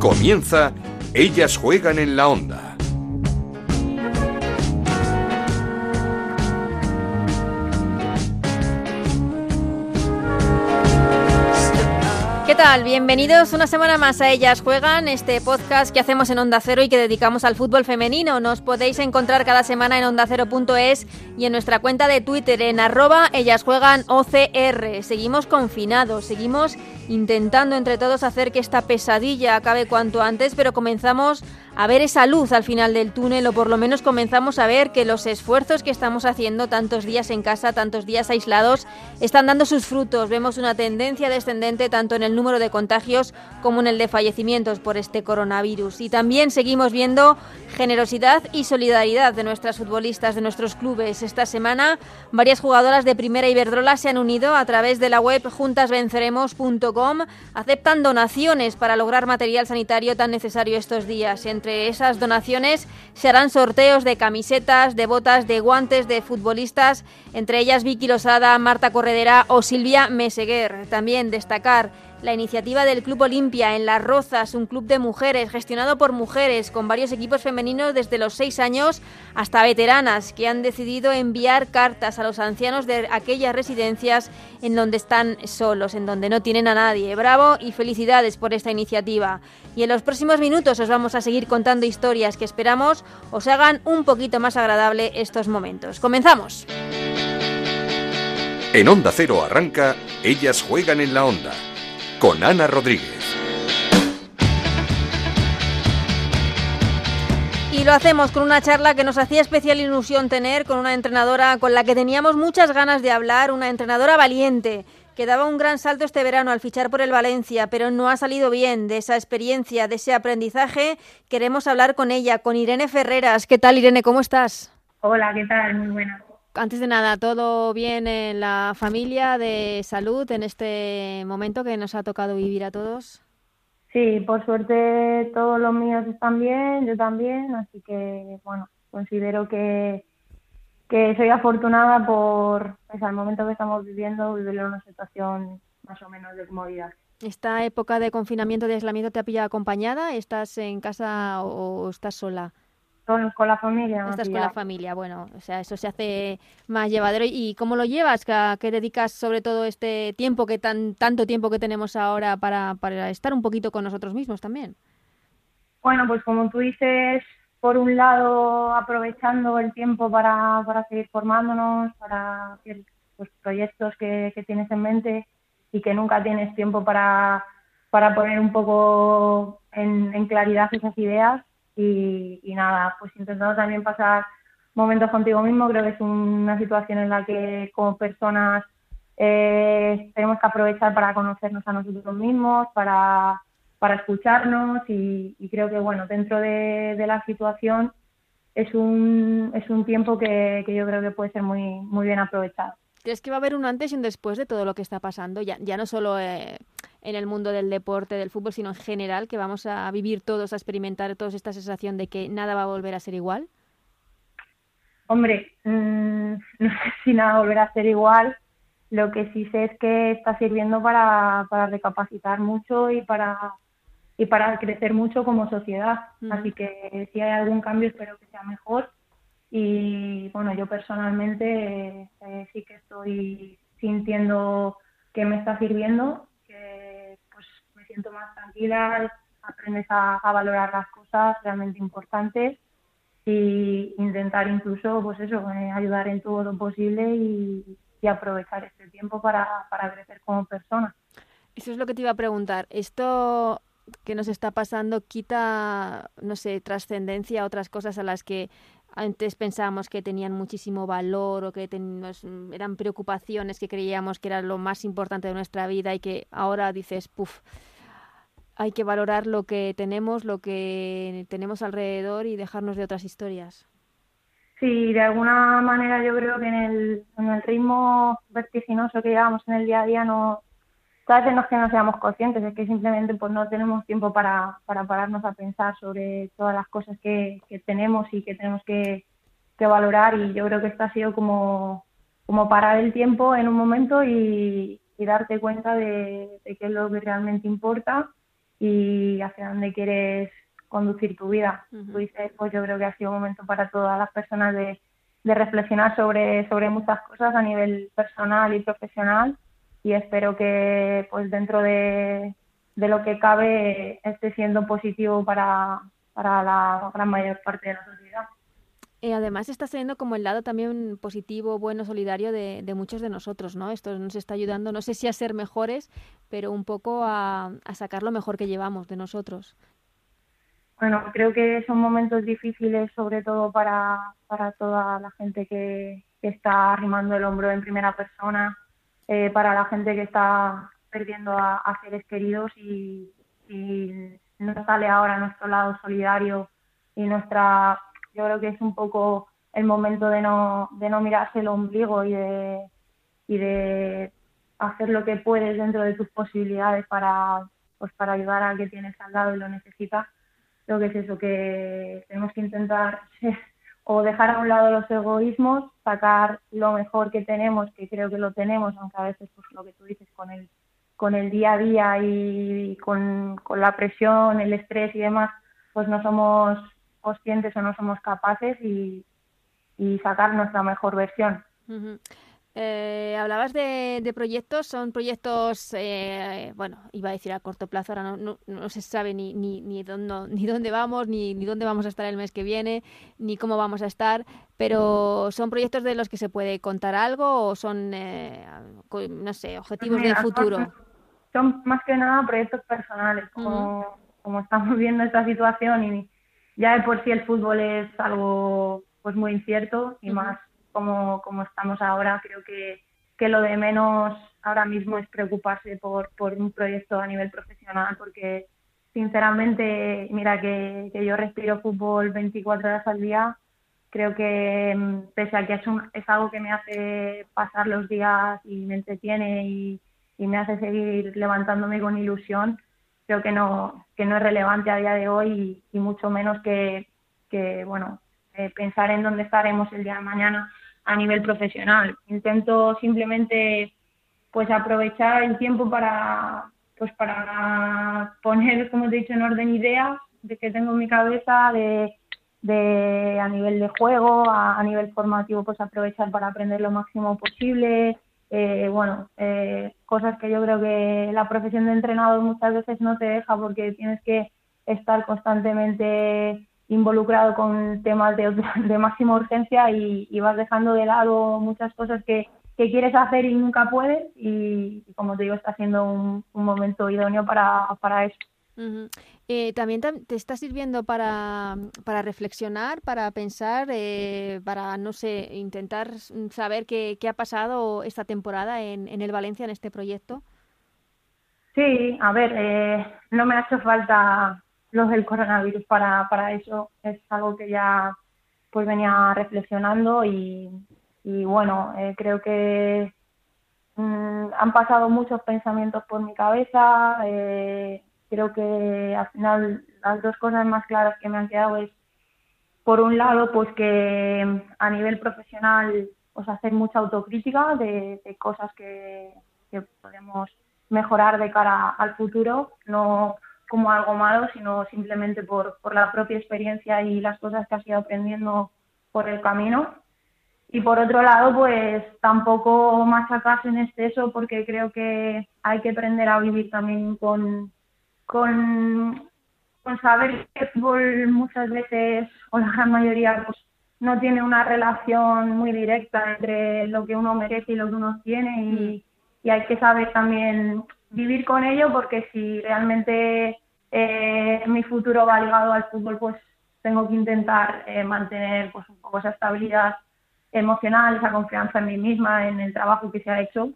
Comienza Ellas juegan en la onda. ¿Qué tal? Bienvenidos una semana más a Ellas Juegan, este podcast que hacemos en Onda Cero y que dedicamos al fútbol femenino. Nos podéis encontrar cada semana en ondacero.es y en nuestra cuenta de Twitter en arroba Ellas Juegan OCR. Seguimos confinados, seguimos intentando entre todos hacer que esta pesadilla acabe cuanto antes, pero comenzamos a ver esa luz al final del túnel o por lo menos comenzamos a ver que los esfuerzos que estamos haciendo tantos días en casa, tantos días aislados, están dando sus frutos. Vemos una tendencia descendente tanto en el número de contagios como en el de fallecimientos por este coronavirus. Y también seguimos viendo generosidad y solidaridad de nuestras futbolistas, de nuestros clubes. Esta semana varias jugadoras de Primera Iberdrola se han unido a través de la web juntasvenceremos.com, aceptan donaciones para lograr material sanitario tan necesario estos días. Entre esas donaciones se harán sorteos de camisetas, de botas, de guantes de futbolistas, entre ellas Vicky Losada, Marta Corredera o Silvia Meseguer. También destacar la iniciativa del Club Olimpia en Las Rozas, un club de mujeres gestionado por mujeres con varios equipos femeninos desde los 6 años hasta veteranas que han decidido enviar cartas a los ancianos de aquellas residencias en donde están solos, en donde no tienen a nadie. Bravo y felicidades por esta iniciativa. Y en los próximos minutos os vamos a seguir contando historias que esperamos os hagan un poquito más agradable estos momentos. Comenzamos. En Onda Cero arranca Ellas juegan en la onda con Ana Rodríguez. Y lo hacemos con una charla que nos hacía especial ilusión tener con una entrenadora con la que teníamos muchas ganas de hablar, una entrenadora valiente que daba un gran salto este verano al fichar por el Valencia, pero no ha salido bien de esa experiencia, de ese aprendizaje. Queremos hablar con ella, con Irene Ferreras. ¿Qué tal, Irene? ¿Cómo estás? Hola, ¿qué tal? Muy buena antes de nada, ¿todo bien en la familia de salud en este momento que nos ha tocado vivir a todos? Sí, por suerte todos los míos están bien, yo también, así que bueno, considero que, que soy afortunada por pues, el momento que estamos viviendo, vivir en una situación más o menos de comodidad. ¿Esta época de confinamiento, de aislamiento te ha pillado acompañada? ¿Estás en casa o estás sola? Con, la familia. Estás con la familia, bueno, o sea, eso se hace más llevadero. ¿Y cómo lo llevas? ¿Qué, dedicas sobre todo este tiempo, que tan tanto tiempo que tenemos ahora para, para estar un poquito con nosotros mismos también? Bueno, pues como tú dices, por un lado aprovechando el tiempo para, para seguir formándonos, para hacer pues, proyectos que, que, tienes en mente y que nunca tienes tiempo para, para poner un poco en, en claridad esas ideas y, nada, pues intentando también pasar momentos contigo mismo. Creo que es una situación en la que como personas eh, tenemos que aprovechar para conocernos a nosotros mismos, para, para escucharnos y, creo que bueno, dentro de, la situación es un, es un tiempo que, que, yo creo que puede ser muy, muy bien aprovechado. ¿Crees que va a haber un antes y un después de todo lo que está pasando? Ya, ya no solo eh, en el mundo del deporte, del fútbol, sino en general, que vamos a vivir todos, a experimentar toda esta sensación de que nada va a volver a ser igual? Hombre, mm, no sé si nada va a volver a ser igual. Lo que sí sé es que está sirviendo para, para recapacitar mucho y para y para crecer mucho como sociedad. Así que si hay algún cambio espero que sea mejor. Y bueno, yo personalmente eh, sí que estoy sintiendo que me está sirviendo siento más tranquila, aprendes a, valorar las cosas realmente importantes y intentar incluso, pues eso, eh, ayudar en todo lo posible y, aprovechar este tiempo para, para crecer como persona. Eso es lo que te iba a preguntar. Esto que nos está pasando quita, no sé, trascendencia a otras cosas a las que antes pensábamos que tenían muchísimo valor o que eran preocupaciones que creíamos que era lo más importante de nuestra vida y que ahora dices, puff, hay que valorar lo que tenemos, lo que tenemos alrededor y dejarnos de otras historias. Sí, de alguna manera yo creo que en el, en el ritmo vertiginoso que llevamos en el día a día no, no es que no seamos conscientes, es que simplemente pues no tenemos tiempo para, para pararnos a pensar sobre todas las cosas que, que tenemos y que tenemos que, que, valorar y yo creo que esto ha sido como, como parar el tiempo en un momento y, y darte cuenta de, de qué es lo que realmente importa y hacia dónde quieres conducir tu vida. pues yo creo que ha sido un momento para todas las personas de, de reflexionar sobre, sobre muchas cosas a nivel personal y profesional y espero que pues dentro de, de lo que cabe esté siendo positivo para, para la gran mayor parte de la sociedad. Y además está siendo como el lado también positivo, bueno, solidario de, de, muchos de nosotros, ¿no? Esto nos está ayudando, no sé si a ser mejores, pero un poco a, a sacar lo mejor que llevamos de nosotros. Bueno, creo que son momentos difíciles, sobre todo para, para toda la gente que, que está arrimando el hombro en primera persona, eh, para la gente que está perdiendo a, seres queridos y, no sale ahora nuestro lado solidario y nuestra, yo creo que es un poco el momento de no, de no mirarse el ombligo y de, y de hacer lo que puedes dentro de tus posibilidades para, pues para ayudar al que tienes al lado y lo necesita. Creo que es eso, que tenemos que intentar o dejar a un lado los egoísmos, sacar lo mejor que tenemos, que creo que lo tenemos, aunque a veces pues lo que tú dices con el con el día a día y con, la presión, el estrés y demás, pues no somos conscientes o no somos capaces y, sacar nuestra mejor versión. Eh, hablabas de, proyectos, son proyectos, eh, bueno, iba a decir a corto plazo, ahora no, no, se sabe ni, ni, ni, dónde, ni dónde vamos, ni, ni dónde vamos a estar el mes que viene, ni cómo vamos a estar, pero ¿son proyectos de los que se puede contar algo o son, eh, no sé, objetivos del futuro? Son, más que nada proyectos personales, como, como estamos viendo esta situación y ya de por sí el fútbol es algo pues muy incierto y más como, como estamos ahora, creo que, que lo de menos ahora mismo es preocuparse por, por un proyecto a nivel profesional, porque sinceramente, mira que, que yo respiro fútbol 24 horas al día, creo que mm, pese a que es, es algo que me hace pasar los días y me entretiene y, y, me hace seguir levantándome con ilusión, creo que no, que no es relevante a día de hoy y, mucho menos que, que bueno, eh, pensar en dónde estaremos el día de mañana a nivel profesional. Intento simplemente pues aprovechar el tiempo para pues para poner, como te he dicho, en orden ideas de que tengo en mi cabeza de, de a nivel de juego, a, nivel formativo, pues aprovechar para aprender lo máximo posible. Eh, bueno, eh, cosas que yo creo que la profesión de entrenador muchas veces no te deja porque tienes que estar constantemente involucrado con temas de, de máxima urgencia y, vas dejando de lado muchas cosas que, que quieres hacer y nunca puedes y, como te digo está siendo un, un momento idóneo para, para eso. Eh, también te está sirviendo para, para reflexionar, para pensar, eh, para, no sé, intentar saber qué, qué ha pasado esta temporada en, en, el Valencia, en este proyecto. Sí, a ver, eh, no me ha hecho falta los del coronavirus. Para, para eso es algo que ya pues venía reflexionando y, y bueno, eh, creo que mm, han pasado muchos pensamientos por mi cabeza, eh, creo que al final las dos cosas más claras que me han quedado es por un lado pues que a nivel profesional pues hacer mucha autocrítica de, cosas que, que podemos mejorar de cara al futuro, no como algo malo, sino simplemente por, por la propia experiencia y las cosas que has ido aprendiendo por el camino. Y por otro lado, pues tampoco machacarse en exceso porque creo que hay que aprender a vivir también con, con, con saber que el fútbol muchas veces, o la gran mayoría, pues no tiene una relación muy directa entre lo que uno merece y lo que uno tiene y, y hay que saber también vivir con ello porque si realmente eh, mi futuro va ligado al fútbol, pues tengo que intentar eh, mantener pues un poco esa estabilidad emocional, esa confianza en mí misma, en el trabajo que se ha hecho,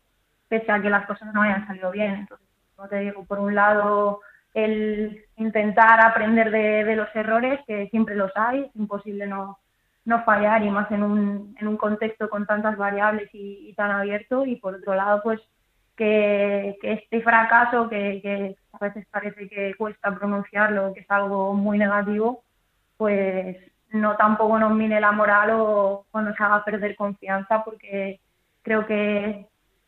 pese a que las cosas no hayan salido bien. Entonces, como te digo, por un lado, el intentar aprender de, los errores, que siempre los hay, es imposible no, no fallar y más en un, en un contexto con tantas variables y, y tan abierto. Y por otro lado, pues que, este fracaso, que, a veces parece que cuesta pronunciarlo, que es algo muy negativo, pues no tampoco nos mine la moral o, nos haga perder confianza, porque creo que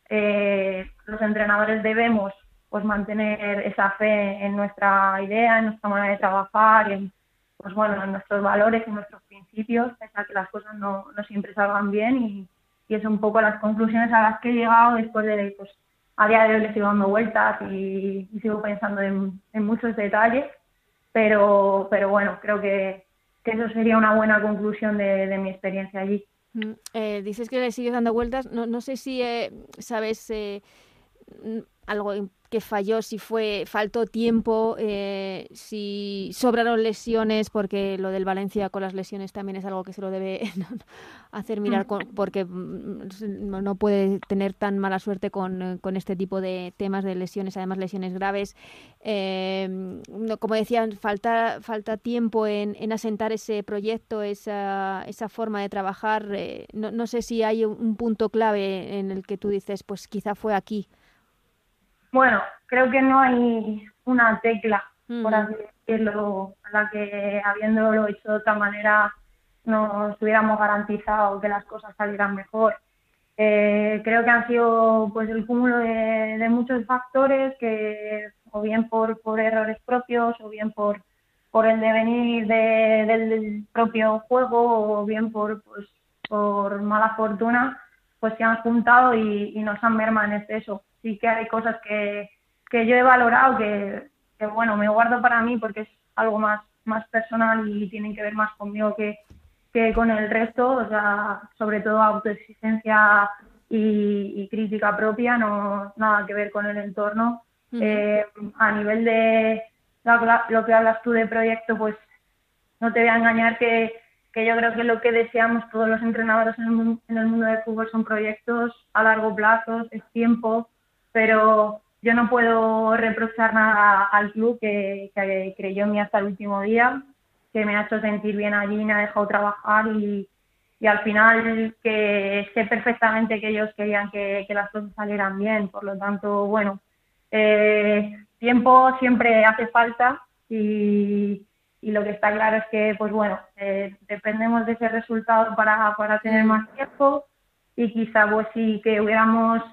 eh, los entrenadores debemos pues mantener esa fe en nuestra idea, en nuestra manera de trabajar, en, pues bueno, en nuestros valores y nuestros principios, pese a que las cosas no, no siempre salgan bien y, y es un poco las conclusiones a las que he llegado después de, pues, a día de hoy le sigo dando vueltas y, sigo pensando en, muchos detalles, pero, pero bueno, creo que, eso sería una buena conclusión de, mi experiencia allí. Mm, eh, dices que le sigues dando vueltas, no, no sé si eh, sabes eh, algo que falló, si fue faltó tiempo, eh, si sobraron lesiones, porque lo del Valencia con las lesiones también es algo que se lo debe hacer mirar, mm. porque mm, no puede tener tan mala suerte con, con, este tipo de temas de lesiones, además lesiones graves. Eh, como decían, falta, falta tiempo en, en, asentar ese proyecto, esa, esa forma de trabajar. Eh, no, no sé si hay un punto clave en el que tú dices, pues quizá fue aquí. Bueno, creo que no hay una tecla, por mm. así decirlo, a la que habiéndolo hecho de otra manera nos hubiéramos garantizado que las cosas salieran mejor. Eh, creo que han sido pues el cúmulo de, muchos factores que o bien por, por errores propios o bien por, por el devenir del propio juego o bien por pues por mala fortuna pues se han juntado y, y nos han mermado en exceso sí que hay cosas que, que yo he valorado que, bueno, me guardo para mí porque es algo más, más personal y tienen que ver más conmigo que, que con el resto, o sea, sobre todo autoexigencia y, crítica propia, no nada que ver con el entorno. Eh, a nivel de lo que hablas tú de proyecto, pues no te voy a engañar que, que yo creo que lo que deseamos todos los entrenadores en el, en el mundo del fútbol son proyectos a largo plazo, es tiempo, pero yo no puedo reprochar nada al club que, creyó en mí hasta el último día, que me ha hecho sentir bien allí, me ha dejado trabajar y, al final que sé perfectamente que ellos querían que, las cosas salieran bien. Por lo tanto, bueno, eh, tiempo siempre hace falta y, lo que está claro es que, pues bueno, eh, dependemos de ese resultado para, para tener más tiempo y quizá pues sí que hubiéramos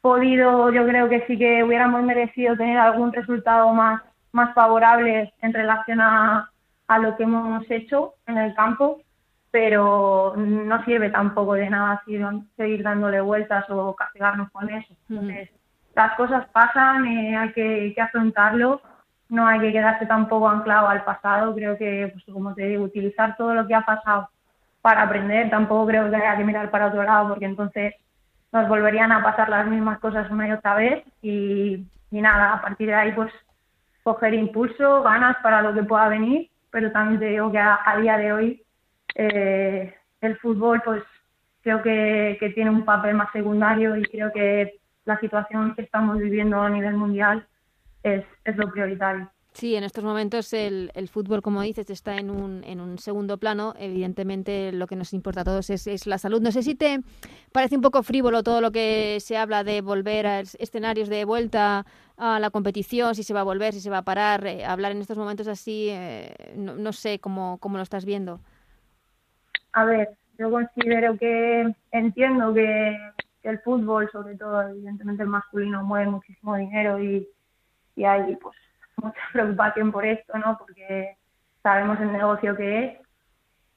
podido, yo creo que sí que hubiéramos merecido tener algún resultado más, más favorable en relación a, a lo que hemos hecho en el campo, pero no sirve tampoco de nada seguir dándole vueltas o castigarnos con eso. Entonces, las cosas pasan, eh, hay que, que, afrontarlo, no hay que quedarse tampoco anclado al pasado, creo que, pues como te digo, utilizar todo lo que ha pasado para aprender, tampoco creo que haya que mirar para otro lado, porque entonces nos volverían a pasar las mismas cosas una y otra vez y, nada, a partir de ahí pues coger impulso, ganas para lo que pueda venir, pero también te digo que a, día de hoy eh, el fútbol pues creo que, que tiene un papel más secundario y creo que la situación que estamos viviendo a nivel mundial es, es lo prioritario. Sí, en estos momentos el, el, fútbol, como dices, está en un, en un segundo plano. Evidentemente, lo que nos importa a todos es, es, la salud. No sé si te parece un poco frívolo todo lo que se habla de volver a escenarios de vuelta a la competición, si se va a volver, si se va a parar. Eh, hablar en estos momentos así, eh, no, sé cómo, lo estás viendo. A ver, yo considero que entiendo que, que el fútbol, sobre todo, evidentemente el masculino, mueve muchísimo dinero y, y hay pues mucha preocupación por esto, ¿no? Porque sabemos el negocio que es,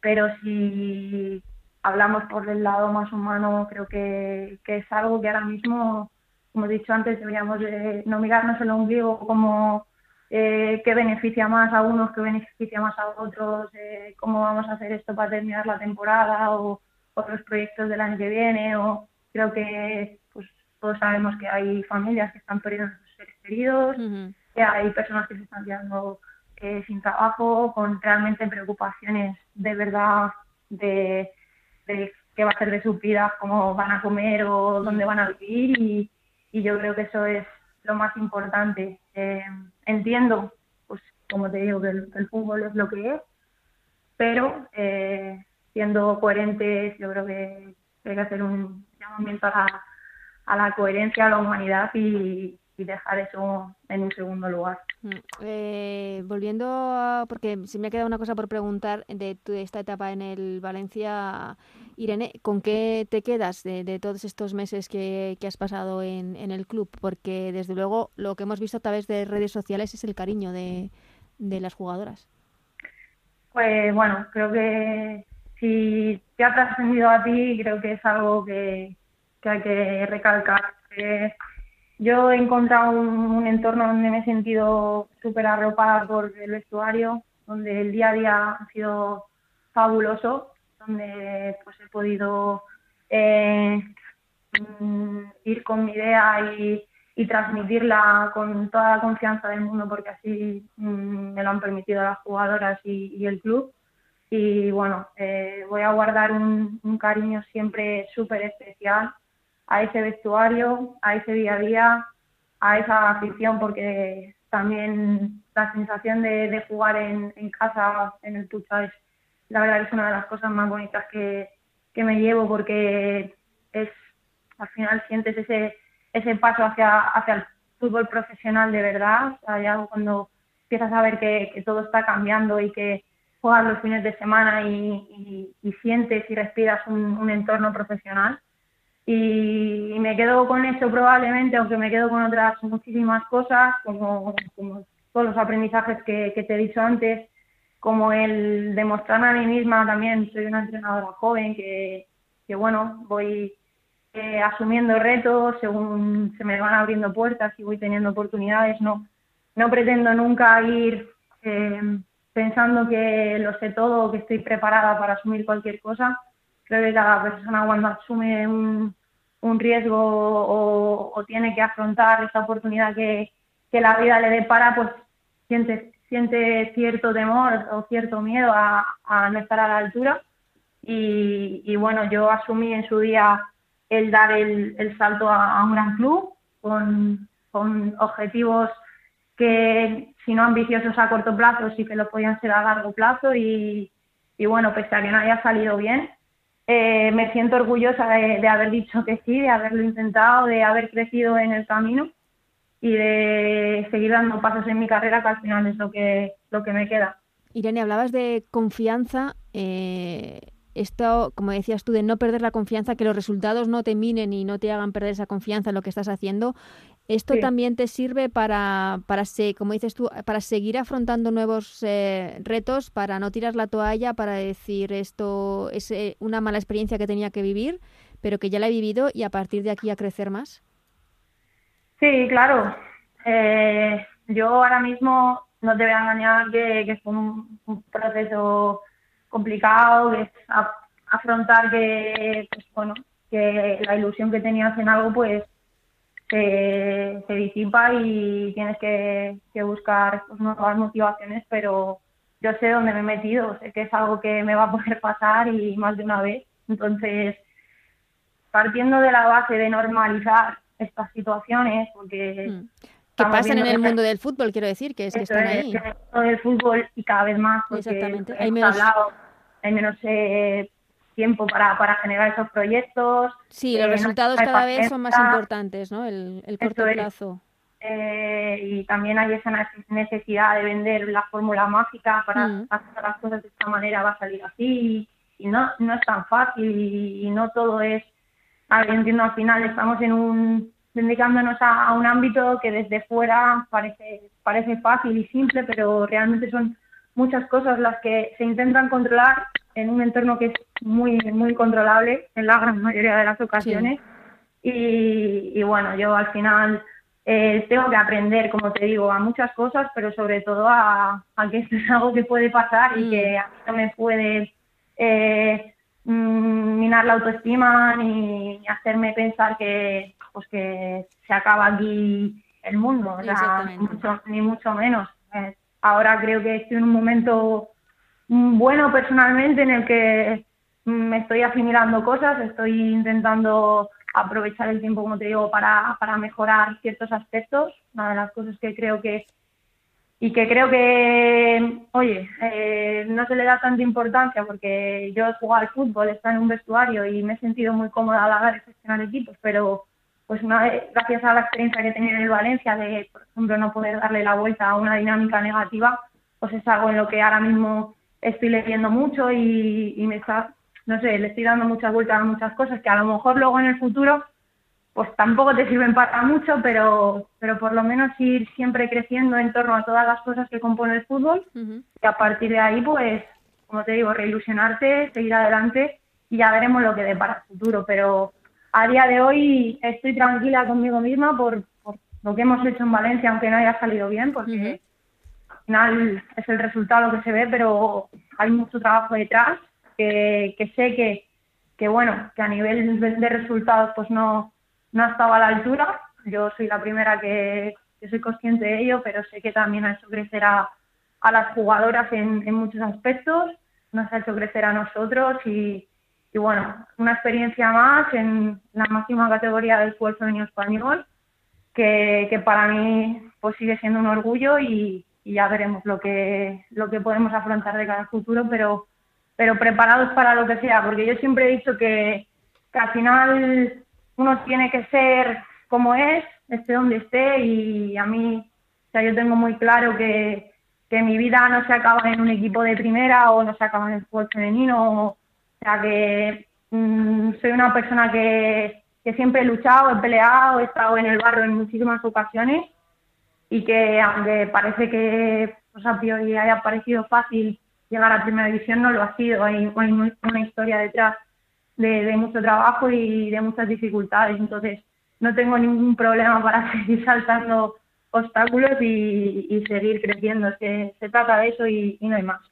pero si hablamos por el lado más humano, creo que, es algo que ahora mismo, como he dicho antes, deberíamos de no mirarnos el ombligo como eh, qué beneficia más a unos, qué beneficia más a otros, eh, cómo vamos a hacer esto para terminar la temporada o otros proyectos del año que viene. O creo que pues todos sabemos que hay familias que están perdiendo a sus seres queridos que hay personas que se están quedando eh, sin trabajo, con realmente preocupaciones de verdad de, qué va a ser de su vida, cómo van a comer o dónde van a vivir y, yo creo que eso es lo más importante. Eh, entiendo, pues como te digo, que el, fútbol es lo que es, pero eh, siendo coherentes, yo creo que hay que hacer un llamamiento a la, a la coherencia, a la humanidad y, dejar eso en un segundo lugar. Mm, eh, volviendo a, porque se me ha quedado una cosa por preguntar de, esta etapa en el Valencia, Irene, ¿con qué te quedas de, todos estos meses que, has pasado en, el club? Porque desde luego lo que hemos visto a través de redes sociales es el cariño de, las jugadoras. Pues bueno, creo que si te ha trascendido a ti, creo que es algo que, que hay que recalcar. Yo he encontrado un, entorno donde me he sentido súper arropada por el vestuario, donde el día a día ha sido fabuloso, donde pues he podido eh, mm, ir con mi idea y, transmitirla con toda la confianza del mundo, porque así mm, me lo han permitido las jugadoras y, el club. Y bueno, eh, voy a guardar un, un cariño siempre súper especial a ese vestuario, a ese día a día, a esa afición, porque también la sensación de, jugar en, casa, en el Pucha, es la verdad es una de las cosas más bonitas que, me llevo, porque es al final sientes ese ese paso hacia, hacia el fútbol profesional de verdad, o cuando empiezas a ver que, todo está cambiando y que juegas los fines de semana y, sientes y respiras un entorno profesional y, me quedo con eso probablemente, aunque me quedo con otras muchísimas cosas, como, todos los aprendizajes que, te he dicho antes, como el demostrarme a mí misma también, soy una entrenadora joven que, que bueno, voy eh, asumiendo retos según se me van abriendo puertas y voy teniendo oportunidades, no, no pretendo nunca ir eh, pensando que lo sé todo o que estoy preparada para asumir cualquier cosa, creo que cada persona cuando asume un, un riesgo o, tiene que afrontar esa oportunidad que, la vida le depara, pues siente, siente cierto temor o cierto miedo a, no estar a la altura. Y, bueno, yo asumí en su día el dar el, salto a, un gran club con, con objetivos que, si no ambiciosos a corto plazo, sí que lo podían ser a largo plazo. Y, y bueno, pese a que no haya salido bien, eh, me siento orgullosa de, haber dicho que sí, de haberlo intentado, de haber crecido en el camino y de seguir dando pasos en mi carrera, que al final es lo que, lo que me queda. Irene, hablabas de confianza. Eh, esto, como decías tú, de no perder la confianza, que los resultados no te minen y no te hagan perder esa confianza en lo que estás haciendo. Esto también te sirve para, para como dices tú, para seguir afrontando nuevos eh, retos, para no tirar la toalla, para decir esto es eh, una mala experiencia que tenía que vivir, pero que ya la he vivido y a partir de aquí a crecer más. Sí, claro. Eh, yo ahora mismo no te voy a engañar que, que fue un, proceso complicado, que afrontar que, pues, bueno, que la ilusión que tenías en algo, pues se, se disipa y tienes que, buscar pues, nuevas motivaciones, pero yo sé dónde me he metido, sé que es algo que me va a poder pasar y más de una vez. Entonces, partiendo de la base de normalizar estas situaciones, porque... Mm. Que pasan en el mundo del fútbol, quiero decir, que es que están ahí. En el fútbol y cada vez más, porque Exactamente. Hay menos, hay menos eh, tiempo para, para generar esos proyectos. Sí, los eh, resultados cada vez son más importantes, ¿no? El, corto plazo. Eh, y también hay esa necesidad de vender la fórmula mágica para mm. hacer las cosas de esta manera va a salir así y, no, no es tan fácil y, no todo es, a ver, entiendo al final estamos en un dedicándonos a, a, un ámbito que desde fuera parece, parece fácil y simple, pero realmente son muchas cosas las que se intentan controlar en un entorno que es muy, muy controlable en la gran mayoría de las ocasiones. Y, bueno, yo al final eh, tengo que aprender, como te digo, a muchas cosas, pero sobre todo a, que esto es algo que puede pasar y que mm. a mí no me puede eh, mm, minar la autoestima ni hacerme pensar que, pues que se acaba aquí el mundo, ni mucho menos. Eh, ahora creo que estoy en un momento bueno personalmente en el que me estoy asimilando cosas, estoy intentando aprovechar el tiempo, como te digo, para, para mejorar ciertos aspectos. Una de las cosas que creo que y que creo que, oye, eh, no se le da tanta importancia porque yo he jugado al fútbol, está en un vestuario y me he sentido muy cómoda a la hora de gestionar equipos, pero pues una gracias a la experiencia que tenía en el Valencia de, por ejemplo, no poder darle la vuelta a una dinámica negativa, pues es algo en lo que ahora mismo estoy leyendo mucho y, y me está, no sé, le estoy dando muchas vueltas a muchas cosas que a lo mejor luego en el futuro pues tampoco te sirven para mucho, pero, pero por lo menos ir siempre creciendo en torno a todas las cosas que compone el fútbol y a partir de ahí, pues, como te digo, reilusionarte, seguir adelante y ya veremos lo que dé para el futuro. Pero a día de hoy estoy tranquila conmigo misma por, lo que hemos hecho en Valencia, aunque no haya salido bien, porque al final es el resultado que se ve, pero hay mucho trabajo detrás que, que sé que, que, bueno, que a nivel de resultados pues no no ha estado a la altura. Yo soy la primera que, soy consciente de ello, pero sé que también ha hecho crecer a, las jugadoras en, muchos aspectos, nos ha hecho crecer a nosotros y, bueno, una experiencia más en la máxima categoría del fútbol femenino español, que, para mí pues sigue siendo un orgullo y, ya veremos lo que, lo que podemos afrontar de cada futuro, pero, pero preparados para lo que sea, porque yo siempre he dicho que, que al final uno tiene que ser como es, esté donde esté y a mí, o sea, yo tengo muy claro que, que mi vida no se acaba en un equipo de primera o no se acaba en el fútbol femenino, o, sea, que mm, soy una persona que, que siempre he luchado, he peleado, he estado en el barro en muchísimas ocasiones y que aunque parece que pues, a priori haya parecido fácil llegar a primera división, no lo ha sido, hay, una historia detrás de, mucho trabajo y de muchas dificultades. Entonces, no tengo ningún problema para seguir saltando obstáculos y, seguir creciendo. Se, se trata de eso y, no hay más.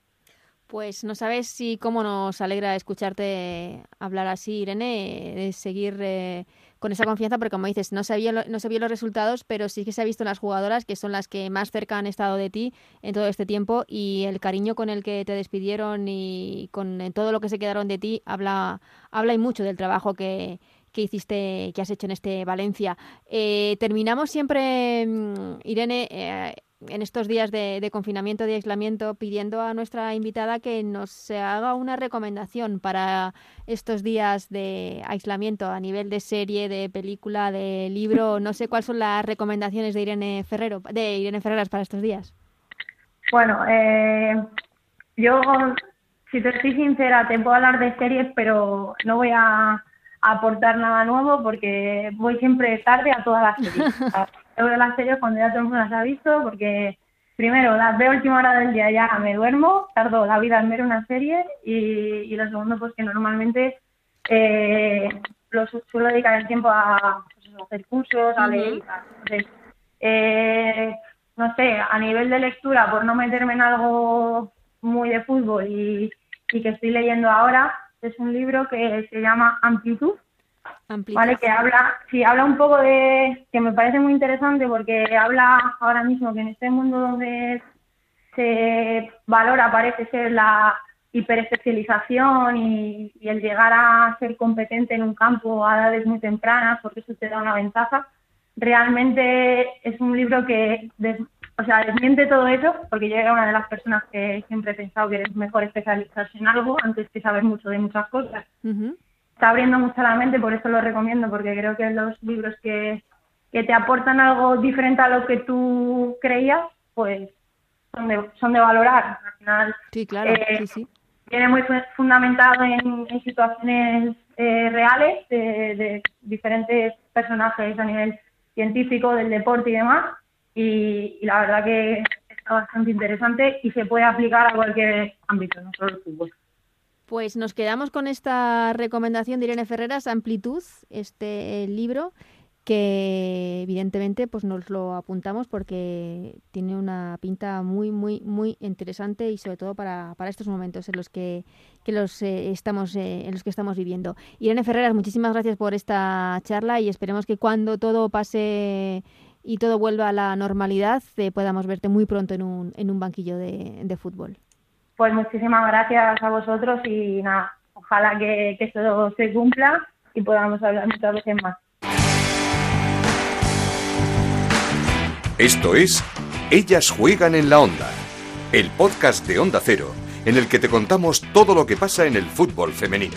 Pues no sabes si cómo nos alegra escucharte hablar así, Irene, de seguir eh, con esa confianza, porque como dices, no se, no se vio los resultados, pero sí que se ha visto las jugadoras, que son las que más cerca han estado de ti en todo este tiempo, y el cariño con el que te despidieron y con todo lo que se quedaron de ti, habla, habla y mucho del trabajo que, que hiciste, que has hecho en este Valencia. Eh, terminamos siempre, mm, Irene, eh, en estos días de, confinamiento, de aislamiento, pidiendo a nuestra invitada que nos haga una recomendación para estos días de aislamiento a nivel de serie, de película, de libro. No sé cuáles son las recomendaciones de Irene Ferrero, de Irene Ferreras para estos días. Bueno, eh, yo, si te estoy sincera, te puedo hablar de series, pero no voy a aportar nada nuevo porque voy siempre tarde a todas las series. veo las series cuando ya todo el mundo las ha visto porque primero las veo última hora del día ya me duermo, tardo la vida en ver una serie y, lo segundo pues que normalmente eh, lo suelo dedicar el tiempo a, pues, hacer cursos, a leer eh, no sé, a nivel de lectura, por no meterme en algo muy de fútbol y, y que estoy leyendo ahora, es un libro que se llama Amplitud Vale, que habla, sí, habla un poco de, que me parece muy interesante porque habla ahora mismo que en este mundo donde se valora, parece ser la hiperespecialización y, y el llegar a ser competente en un campo a edades muy tempranas, porque eso te da una ventaja, realmente es un libro que, o sea, desmiente todo eso, porque yo era una de las personas que siempre he pensado que es mejor especializarse en algo antes que saber mucho de muchas cosas está abriendo mucho la mente, por eso lo recomiendo, porque creo que los libros que, que te aportan algo diferente a lo que tú creías, pues son de, son de valorar. Al final, sí, claro, eh, sí, sí. Viene muy fundamentado en, situaciones eh, reales de, diferentes personajes a nivel científico, del deporte y demás. Y, y, la verdad que está bastante interesante y se puede aplicar a cualquier ámbito, no solo el fútbol. Pues nos quedamos con esta recomendación de Irene Ferreras, Amplitud, este libro que evidentemente pues nos lo apuntamos porque tiene una pinta muy muy muy interesante y sobre todo para, para estos momentos en los que, los eh, estamos eh, en los que estamos viviendo. Irene Ferreras, muchísimas gracias por esta charla y esperemos que cuando todo pase y todo vuelva a la normalidad eh, podamos verte muy pronto en un, en un banquillo de, de fútbol. Pues muchísimas gracias a vosotros y nada, ojalá que, que esto se cumpla y podamos hablar muchas veces más. Esto es Ellas juegan en la onda, el podcast de Onda Cero, en el que te contamos todo lo que pasa en el fútbol femenino.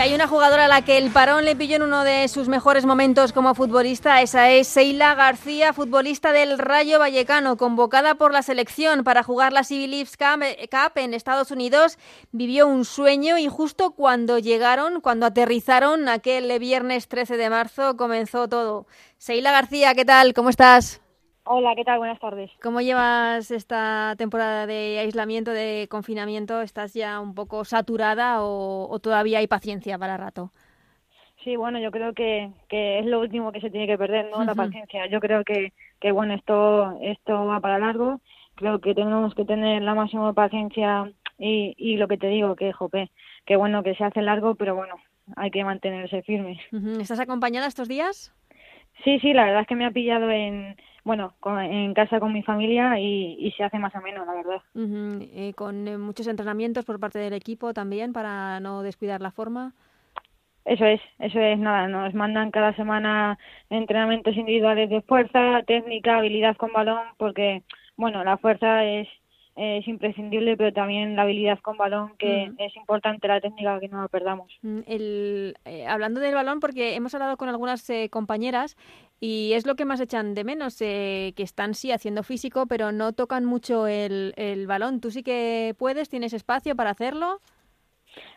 Hay una jugadora a la que el parón le pilló en uno de sus mejores momentos como futbolista. Esa es Seila García, futbolista del Rayo Vallecano, convocada por la selección para jugar la Civil Leagues Cup en Estados Unidos. Vivió un sueño y justo cuando llegaron, cuando aterrizaron aquel viernes 13 de marzo, comenzó todo. Seila García, ¿qué tal? ¿Cómo estás? Hola, ¿qué tal? Buenas tardes. ¿Cómo llevas esta temporada de aislamiento, de confinamiento? ¿Estás ya un poco saturada o, todavía hay paciencia para rato? Sí, bueno, yo creo que, que, es lo último que se tiene que perder, ¿no? La paciencia. Yo creo que, que, bueno, esto, esto va para largo. Creo que tenemos que tener la máxima paciencia y, y lo que te digo, que, jope, que bueno, que se hace largo, pero bueno, hay que mantenerse firme. ¿Estás acompañada estos días? Sí, sí, la verdad es que me ha pillado en, bueno, en casa con mi familia y, se hace más o menos, la verdad. Eh, con eh, muchos entrenamientos por parte del equipo también para no descuidar la forma. Eso es, eso es nada, nos mandan cada semana entrenamientos individuales de fuerza, técnica, habilidad con balón, porque, bueno, la fuerza es es imprescindible, pero también la habilidad con balón, que es importante la técnica que no la perdamos. El, eh, hablando del balón, porque hemos hablado con algunas eh, compañeras y es lo que más echan de menos, eh, que están sí haciendo físico, pero no tocan mucho el, el balón. ¿Tú sí que puedes? ¿Tienes espacio para hacerlo?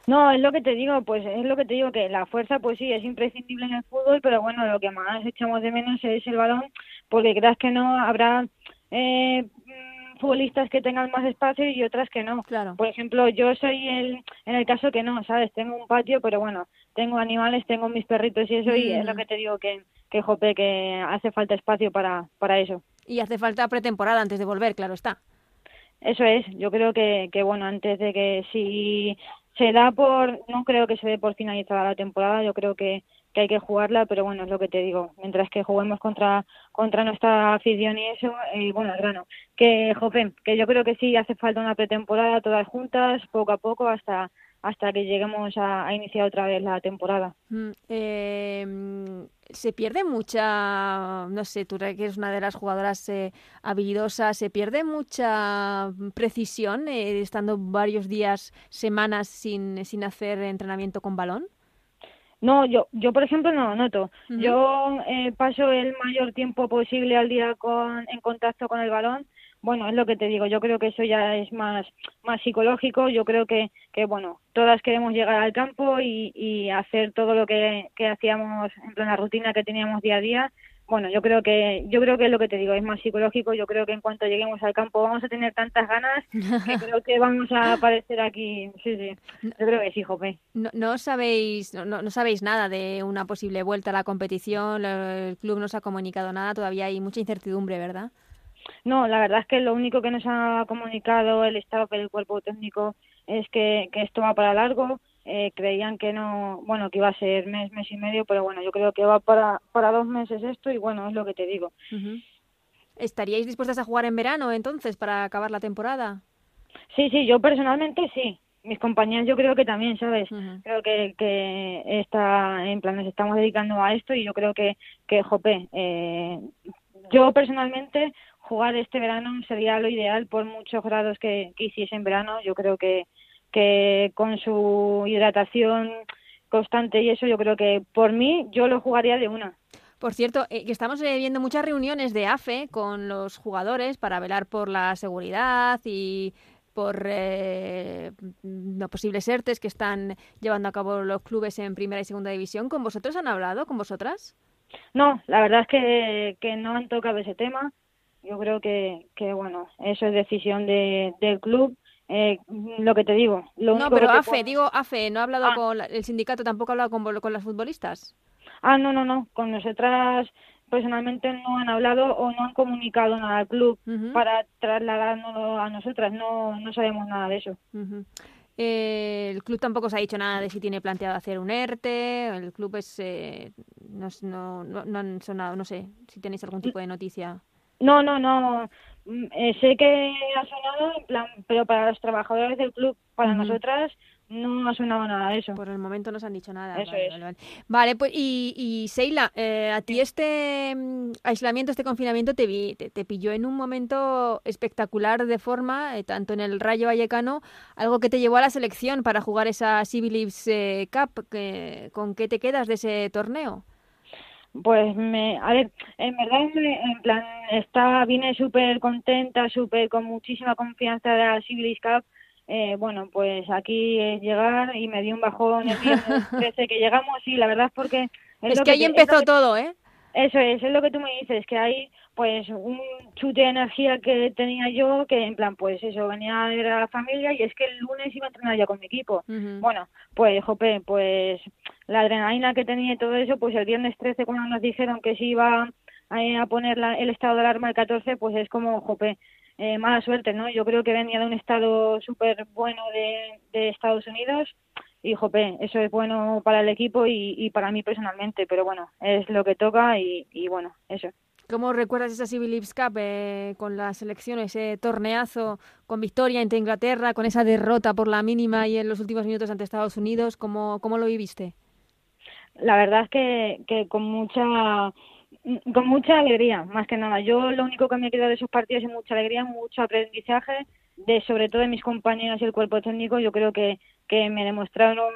No, es lo que te digo, pues es lo que te digo, que la fuerza pues sí es imprescindible en el fútbol, pero bueno, lo que más echamos de menos es el balón, porque creas que no habrá eh, futbolistas que tengan más espacio y otras que no. Claro. Por ejemplo, yo soy el, en el caso que no, ¿sabes? Tengo un patio, pero bueno, tengo animales, tengo mis perritos y eso, y es lo mm. que te digo que, que jope, que hace falta espacio para, para eso. Y hace falta pretemporada antes de volver, claro está. Eso es, yo creo que, que bueno, antes de que si se da por, no creo que se dé por finalizada la temporada, yo creo que que hay que jugarla, pero bueno, es lo que te digo, mientras que juguemos contra contra nuestra afición y eso, eh, bueno, el grano, que que yo creo que sí hace falta una pretemporada todas juntas, poco a poco, hasta hasta que lleguemos a, iniciar otra vez la temporada. Eh, se pierde mucha, no sé, tú que eres una de las jugadoras eh, habilidosas, se pierde mucha precisión eh, estando varios días, semanas sin, sin hacer entrenamiento con balón. No, yo, yo por ejemplo no noto. Yo eh, paso el mayor tiempo posible al día con, en contacto con el balón. Bueno, es lo que te digo. Yo creo que eso ya es más, más psicológico. Yo creo que, que bueno, todas queremos llegar al campo y, y hacer todo lo que, que hacíamos en la rutina que teníamos día a día bueno, yo creo que yo creo que es lo que te digo, es más psicológico. Yo creo que en cuanto lleguemos al campo vamos a tener tantas ganas que creo que vamos a aparecer aquí. Sí, sí. Yo creo que sí, Jope. No, no sabéis no, no, sabéis nada de una posible vuelta a la competición. El club no os ha comunicado nada. Todavía hay mucha incertidumbre, ¿verdad? No, la verdad es que lo único que nos ha comunicado el Estado, el cuerpo técnico, es que, que esto va para largo eh, creían que no, bueno, que iba a ser mes, mes y medio, pero bueno, yo creo que va para, para dos meses esto y bueno, es lo que te digo. ¿Estaríais dispuestas a jugar en verano entonces para acabar la temporada? Sí, sí, yo personalmente sí. Mis compañeros yo creo que también, ¿sabes? Creo que, que está, en plan, nos estamos dedicando a esto y yo creo que, que jope, eh, yo personalmente jugar este verano sería lo ideal por muchos grados que, que hiciese en verano. Yo creo que, que con su hidratación constante y eso yo creo que por mí yo lo jugaría de una. Por cierto, eh, que estamos eh, viendo muchas reuniones de AFE con los jugadores para velar por la seguridad y por eh, los posibles ERTES que están llevando a cabo los clubes en primera y segunda división. ¿Con vosotros han hablado? ¿Con vosotras? No, la verdad es que, que no han tocado ese tema. Yo creo que, que bueno, eso es decisión de, del club eh, lo que te digo. Lo no, pero AFE, digo AFE, no ha hablado ah. con el sindicato, tampoco ha hablado con, con las futbolistas. Ah, no, no, no, con nosotras personalmente no han hablado o no han comunicado nada al club para trasladarnos a nosotras, no, no sabemos nada de eso. Eh, el club tampoco se ha dicho nada de si tiene planteado hacer un ERTE, el club es, eh, no, no, no, no han sonado, no sé si tenéis algún tipo de noticia. No, no, no, eh, sé que ha sonado, en plan, pero para los trabajadores del club, para nosotras, no ha sonado nada de eso. Por el momento no se han dicho nada. Eso vale, es. vale, vale. Vale, pues y, y Seila, eh, a ti este mm, aislamiento, este confinamiento te, vi- te, te pilló en un momento espectacular de forma, eh, tanto en el Rayo Vallecano, algo que te llevó a la selección para jugar esa Civil Leagues, eh, Cup. que- ¿Con qué te quedas de ese torneo? Pues me, a ver, en verdad, me- en plan, está, vine súper contenta, súper con muchísima confianza de la Civilis Cup. Eh, bueno, pues aquí es llegar y me dio un bajón el viernes 13 que llegamos y la verdad es porque... Es, que ahí empezó que- todo, ¿eh? Eso es, es lo que tú me dices, que hay pues un chute de energía que tenía yo, que en plan, pues eso, venía a ver a la familia y es que el lunes iba a entrenar ya con mi equipo. Bueno, pues, jope, pues la adrenalina que tenía y todo eso, pues el viernes 13 cuando nos dijeron que se iba eh, a poner la- el estado de alarma el 14, pues es como, jope, eh, mala suerte, ¿no? Yo creo que venía de un estado súper bueno de, Estados Unidos y, jope, eso es bueno para el equipo y, para mí personalmente, pero bueno, es lo que toca y, bueno, eso. ¿Cómo recuerdas esa Civil Leagues Cup eh, con la selección, ese torneazo con victoria ante Inglaterra, con esa derrota por la mínima y en los últimos minutos ante Estados Unidos? ¿Cómo, cómo lo viviste? La verdad es que, que con mucha con mucha alegría más que nada. Yo lo único que me he quedado de esos partidos es mucha alegría mucho aprendizaje de sobre todo de mis compañeros y el cuerpo técnico. Yo creo que que me demostraron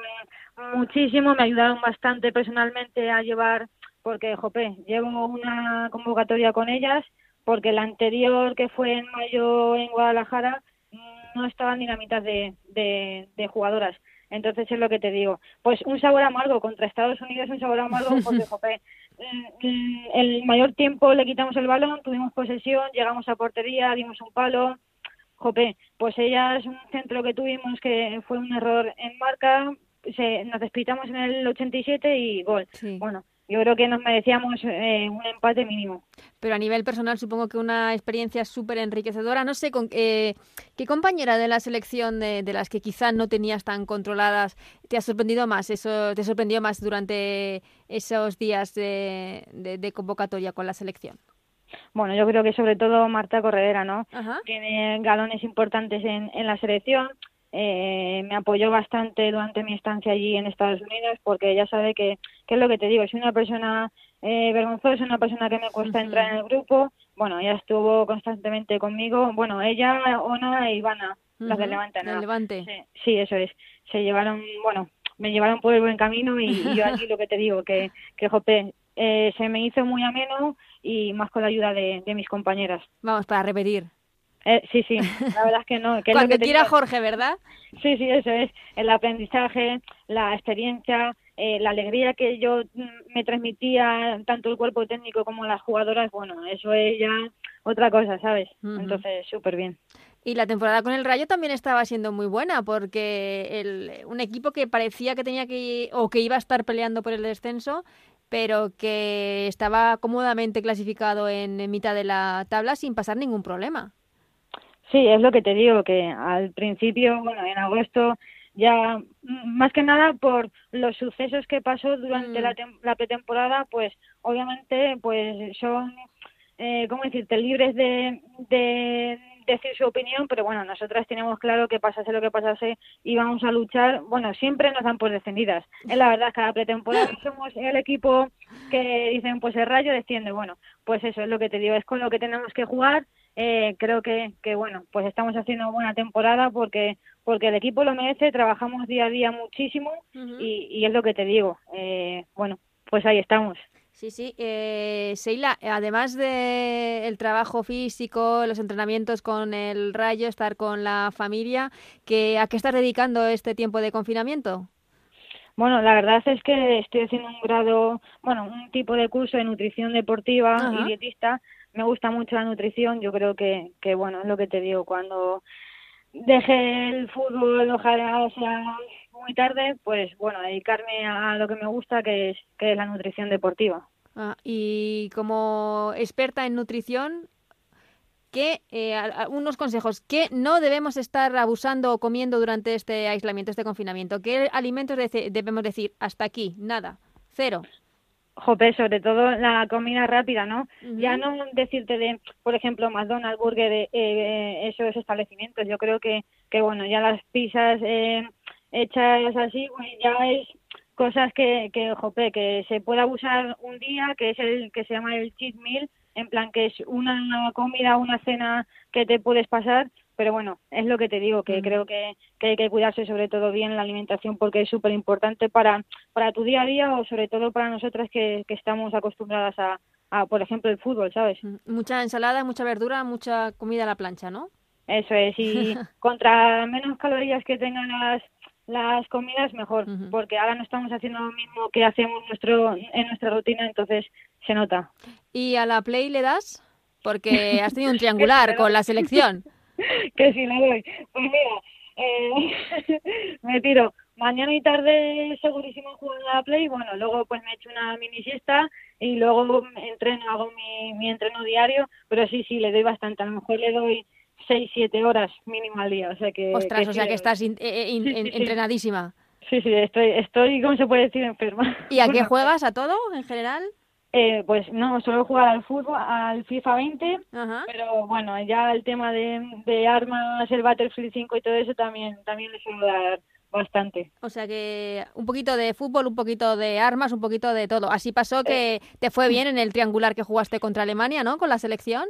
muchísimo me ayudaron bastante personalmente a llevar porque jope llevo una convocatoria con ellas porque la anterior que fue en mayo en Guadalajara no estaban ni la mitad de jugadoras entonces es lo que te digo. Pues un sabor amargo contra Estados Unidos, un sabor amargo porque, jope, mm, mm, el mayor tiempo le quitamos el balón, tuvimos posesión, llegamos a portería, dimos un palo. Jope, pues ella es un centro que tuvimos que fue un error en marca, se, nos despitamos en el 87 y gol. Sí. Bueno, yo creo que nos merecíamos eh, un empate mínimo. Pero a nivel personal supongo que una experiencia súper enriquecedora. No sé, con, eh, ¿qué compañera de la selección de, de las que quizás no tenías tan controladas te ha sorprendido más? Eso ¿Te sorprendió más durante esos días de, de- de convocatoria con la selección? Bueno, yo creo que sobre todo Marta Corredera, ¿no? Ajá. tiene galones importantes en, en la selección. Eh, me apoyó bastante durante mi estancia allí en Estados Unidos porque ella sabe que, que es lo que te digo, soy una persona eh, vergonzosa, una persona que me cuesta entrar en el grupo. Bueno, ella estuvo constantemente conmigo. Bueno, ella, Ona e Ivana, las del Ujú, Levante. del ¿no? Levante. Sí, sí, eso es. Se llevaron, bueno, me llevaron por el buen camino y, y yo aquí lo que te digo, que, que jope, eh, se me hizo muy ameno y más con la ayuda de, de mis compañeras. Vamos, para repetir. Eh, sí, sí, la verdad es que no. Que es lo Cuando que quiera. Jorge, ¿verdad? Sí, sí, eso es. El aprendizaje, la experiencia, eh, la alegría que yo mm, me transmitía tanto el cuerpo técnico como las jugadoras, bueno, eso es ya otra cosa, ¿sabes? Entonces, súper bien. Y la temporada con el Rayo también estaba siendo muy buena porque el, un equipo que parecía que tenía que o que iba a estar peleando por el descenso, pero que estaba cómodamente clasificado en, en mitad de la tabla sin pasar ningún problema. Sí, es lo que te digo, que al principio, bueno, en agosto ya, mm, más que nada por los sucesos que pasó durante Mm. la, la pretemporada, pues obviamente pues son, eh, ¿cómo decirte?, libres de, de decir su opinión, pero bueno, nosotras teníamos claro que pasase lo que pasase, íbamos a luchar, bueno, siempre nos dan por descendidas. Es la verdad, cada pretemporada somos el equipo que dicen, pues el rayo desciende, bueno, pues eso es lo que te digo, es con lo que tenemos que jugar, eh, creo que, que bueno, pues estamos haciendo buena temporada porque porque el equipo lo merece, trabajamos día a día muchísimo y, y es lo que te digo. Eh, bueno, pues ahí estamos. Sí, sí. Eh, Seila, además de el trabajo físico, los entrenamientos con el Rayo, estar con la familia, ¿qué, ¿a qué estás dedicando este tiempo de confinamiento? Bueno, la verdad es que estoy haciendo un grado, bueno, un tipo de curso de nutrición deportiva Ajá. y dietista. Me gusta mucho la nutrición. Yo creo que, que bueno, es lo que te digo. Cuando deje el fútbol, ojalá sea muy tarde, pues bueno, dedicarme a lo que me gusta, que es, que es la nutrición deportiva. Ah, y como experta en nutrición, ¿qué, eh, unos consejos, ¿qué no debemos estar abusando o comiendo durante este aislamiento, este confinamiento? ¿Qué alimentos debemos decir hasta aquí? Nada, cero. Jope, sobre todo la comida rápida, ¿no? Ya no decirte de, por ejemplo, McDonald's, Burger, eh, eh, esos establecimientos. Yo creo que, que bueno, ya las pizzas, eh, hechas así, pues ya es cosas que, que, jope, que se puede abusar un día, que es el que se llama el cheat meal, en plan que es una comida, una cena que te puedes pasar, pero bueno, es lo que te digo, que creo que, que, hay que cuidarse sobre todo bien la alimentación porque es súper importante para, para tu día a día o sobre todo para nosotras que, que estamos acostumbradas a, a, por ejemplo, el fútbol, ¿sabes? Mucha ensalada, mucha verdura, mucha comida a la plancha, ¿no? Eso es, y contra menos calorías que tengan las, las comidas mejor, porque ahora no estamos haciendo lo mismo que hacemos nuestro en nuestra rutina, entonces se nota. ¿Y a la Play le das? Porque has tenido un triangular con la selección. que si le doy. Pues mira, eh, me tiro mañana y tarde segurísimo jugando a la Play, bueno, luego pues me echo una mini siesta y luego entreno, hago mi, mi entreno diario, pero sí, sí, le doy bastante, a lo mejor le doy seis, siete horas mínimo al día. O sea que. Ostras, o sea que estás eh, eh, entrenadísima. Sí, sí, estoy, estoy, ¿cómo se puede decir? Enferma. ¿Y a qué juegas? ¿A todo en general? Eh, pues no, suelo jugar al fútbol, al FIFA 20, pero bueno, ya el tema de, de armas, el Battlefield 5 y todo eso también, también le suelo dar bastante. O sea que un poquito de fútbol, un poquito de armas, un poquito de todo. Así pasó que te fue bien en el triangular que jugaste contra Alemania, ¿no? Con la selección.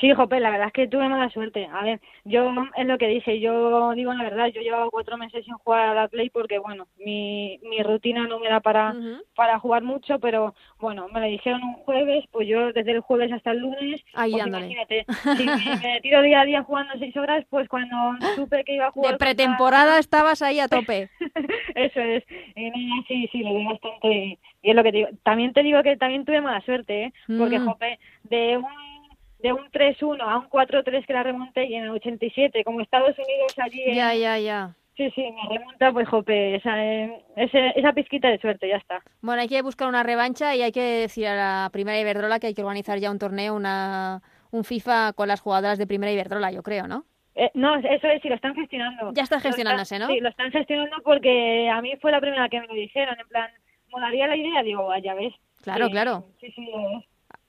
Sí, Jope, la verdad es que tuve mala suerte. A ver, yo es lo que dije, yo digo la verdad, yo llevaba cuatro meses sin jugar a la Play porque, bueno, mi, mi rutina no me da para, para jugar mucho, pero bueno, me lo dijeron un jueves, pues yo desde el jueves hasta el lunes, Ahí pues imagínate, si me, tiro día a día jugando seis horas, pues cuando supe que iba a jugar... De pretemporada estabas ahí a tope. Eso es, y sí, sí, lo vi bastante y, es lo que te digo. También te digo que también tuve mala suerte, ¿eh? Porque, Jope, de un de un 3-1 a un 4-3 que la remonté y en el 87, como Estados Unidos allí... Ya, ya, ya. Sí, sí, me remonta, pues jope, esa, eh, esa pizquita de suerte, ya está. Bueno, hay que buscar una revancha y hay que decir a la primera Iberdrola que hay que organizar ya un torneo, una, un FIFA con las jugadoras de primera Iberdrola, yo creo, ¿no? Eh, no, eso es, sí, lo están gestionando. Ya está gestionándose, ¿no? Sí, lo están gestionando porque a mí fue la primera que me lo dijeron, en plan, molaría la idea, digo, ya ves. Claro, claro. Sí, sí,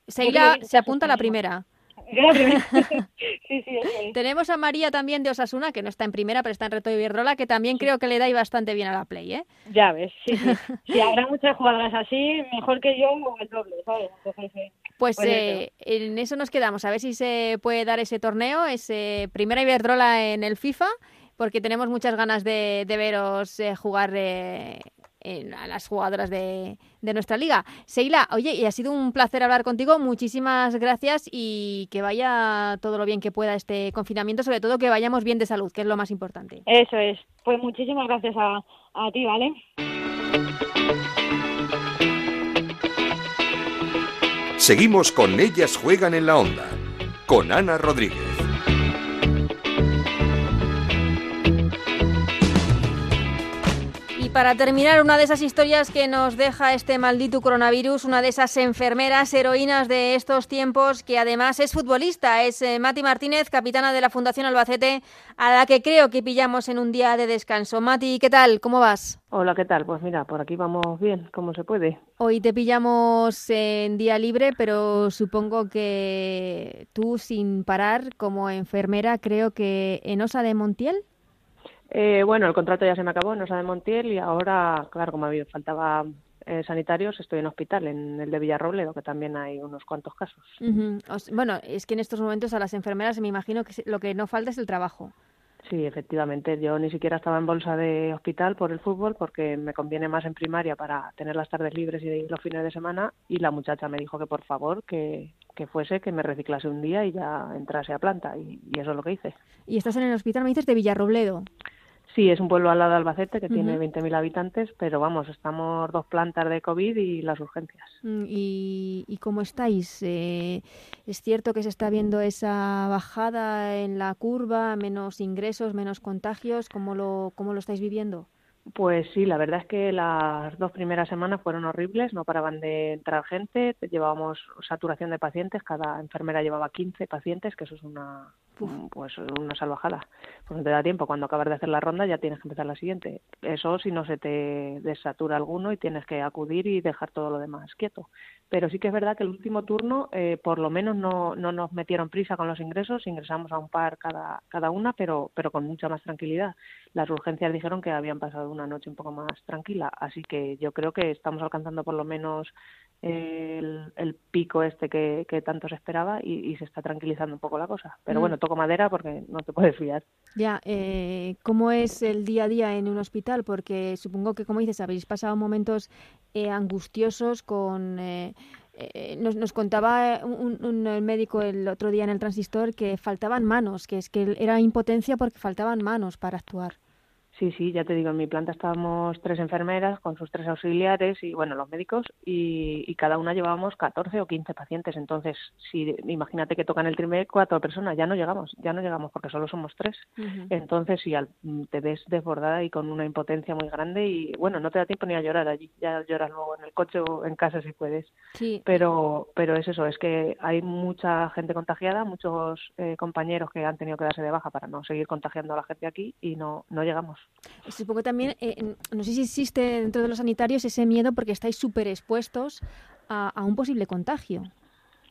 Seila se apunta a la primera. Tenemos a María también de Osasuna, que no está en primera, pero está en Reto de Iberdrola, que también creo que le da y bastante bien a la Play, ¿eh? Ya ves, sí, sí. si habrá muchas jugadoras así, mejor que yo o el doble, ¿sabes? pues, pues eh, en eso nos quedamos, a ver si se puede dar ese torneo, ese primera Iberdrola en el FIFA, porque tenemos muchas ganas de, veros eh, jugar eh, a las jugadoras de, de, nuestra liga. Seila, oye, y ha sido un placer hablar contigo. Muchísimas gracias y que vaya todo lo bien que pueda este confinamiento, sobre todo que vayamos bien de salud, que es lo más importante. Eso es. Pues muchísimas gracias a, a ti, ¿vale? Seguimos con Ellas Juegan en la Onda, con Ana Rodríguez. Para terminar, una de esas historias que nos deja este maldito coronavirus, una de esas enfermeras heroínas de estos tiempos, que además es futbolista, es eh, Mati Martínez, capitana de la Fundación Albacete, a la que creo que pillamos en un día de descanso. Mati, ¿qué tal? ¿Cómo vas? Hola, ¿qué tal? Pues mira, por aquí vamos bien, como se puede. Hoy te pillamos en día libre, pero supongo que tú sin parar como enfermera, creo que en Osa de Montiel. Eh, bueno, el contrato ya se me acabó en Osa de Montiel y ahora, claro, como había, faltaba eh, sanitarios, estoy en hospital, en el de Villarrobledo, que también hay unos cuantos casos. Bueno, es que en estos momentos a las enfermeras me imagino que lo que no falta es el trabajo. Sí, efectivamente. Yo ni siquiera estaba en bolsa de hospital por el fútbol porque me conviene más en primaria para tener las tardes libres y los fines de semana. Y la muchacha me dijo que por favor que, que fuese, que me reciclase un día y ya entrase a planta. Y, y, eso es lo que hice. ¿Y estás en el hospital, me dices, de Villarrobledo? Sí, es un pueblo al lado de Albacete que tiene 20.000 habitantes, pero vamos, estamos dos plantas de COVID y las urgencias. Mm, ¿Y, y cómo estáis? Eh, ¿Es cierto que se está viendo esa bajada en la curva, menos ingresos, menos contagios? ¿Cómo lo, cómo lo estáis viviendo? Pues sí, la verdad es que las dos primeras semanas fueron horribles, no paraban de entrar gente, llevábamos saturación de pacientes, cada enfermera llevaba 15 pacientes, que eso es una, pues una salvajada. Pues no te da tiempo. Cuando acabas de hacer la ronda ya tienes que empezar la siguiente. Eso si no se te desatura alguno y tienes que acudir y dejar todo lo demás quieto. Pero sí que es verdad que el último turno, eh, por lo menos no, no nos metieron prisa con los ingresos. Ingresamos a un par cada, cada una, pero, pero con mucha más tranquilidad. Las urgencias dijeron que habían pasado una noche un poco más tranquila. Así que yo creo que estamos alcanzando por lo menos el, el pico este que, que tanto se esperaba y, se está tranquilizando un poco la cosa. Pero mm. bueno, toco madera porque no te puedes fiar. Ya, eh, ¿cómo es el día a día en un hospital? Porque supongo que, como dices, habéis pasado momentos eh, angustiosos con... Eh, eh, nos, nos, contaba un, un, médico el otro día en el transistor que faltaban manos, que es que era impotencia porque faltaban manos para actuar. Sí, sí, ya te digo, en mi planta estábamos tres enfermeras con sus tres auxiliares y, bueno, los médicos y, cada una llevábamos 14 o 15 pacientes. Entonces, si imagínate que tocan el primer cuatro personas, ya no llegamos, ya no llegamos porque solo somos tres. Entonces, si te ves desbordada y con una impotencia muy grande y, bueno, no te da tiempo ni a llorar allí, ya lloras luego en el coche o en casa si puedes. Sí. Pero, pero es eso, es que hay mucha gente contagiada, muchos eh, compañeros que han tenido que darse de baja para no seguir contagiando a la gente aquí y no, no llegamos. Supongo también, eh, no sé si existe dentro de los sanitarios ese miedo porque estáis súper expuestos a, un posible contagio.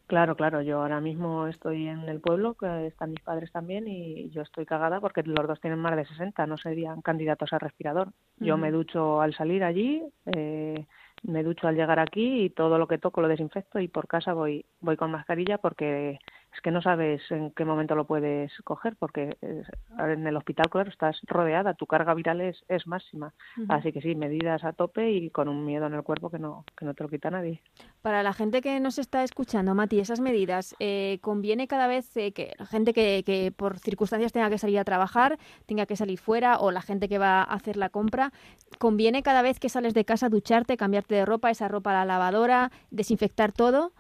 Claro, claro, yo ahora mismo estoy en el pueblo, que están mis padres también, y yo estoy cagada porque los dos tienen más de 60, no serían candidatos a respirador. Yo me ducho al salir allí, eh, me ducho al llegar aquí y todo lo que toco lo desinfecto y por casa voy, voy con mascarilla porque es que no sabes en qué momento lo puedes coger porque en el hospital, claro, estás rodeada, tu carga viral es, es máxima. Así que sí, medidas a tope y con un miedo en el cuerpo que no, que no te lo quita nadie. Para la gente que nos está escuchando, Mati, esas medidas, eh, ¿conviene cada vez eh, que la gente que, que por circunstancias tenga que salir a trabajar, tenga que salir fuera o la gente que va a hacer la compra, ¿conviene cada vez que sales de casa ducharte, cambiarte de ropa, esa ropa a la lavadora, desinfectar todo?